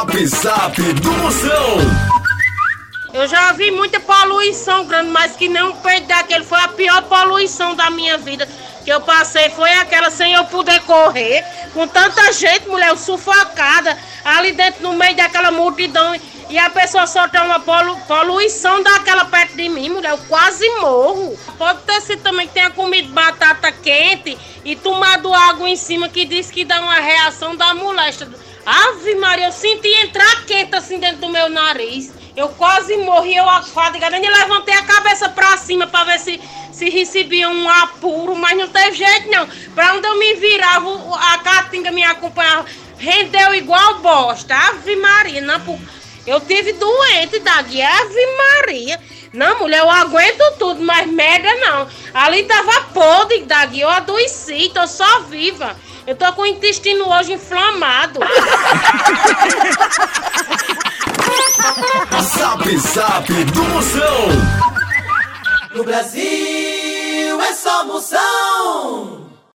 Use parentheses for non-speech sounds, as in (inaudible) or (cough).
Zap Zap do Moção. Eu já vi muita poluição grande, mas que um peito daquele foi a pior poluição da minha vida que eu passei. Foi aquela sem eu poder correr, com tanta gente, mulher, sufocada, ali dentro no meio daquela multidão. E a pessoa solta uma polu poluição daquela de mim, mulher, eu quase morro. Pode ter sido também que tenha comido batata quente e tomado água em cima que diz que dá uma reação da moléstia. Ave Maria, eu senti entrar quente assim dentro do meu nariz. Eu quase morri, eu fadigada, nem levantei a cabeça pra cima pra ver se, se recebia um apuro, mas não teve jeito não. Pra onde eu me virava, a caatinga me acompanhava, rendeu igual bosta. Ave Maria, não, eu tive doente, Dagui, Ave Maria. Não, mulher, eu aguento tudo, mas merda não. Ali tava podre, Dagui, eu adoeci, tô só viva. Eu tô com o intestino hoje inflamado. (laughs) Zap Zap do Moção. No Brasil é só moção.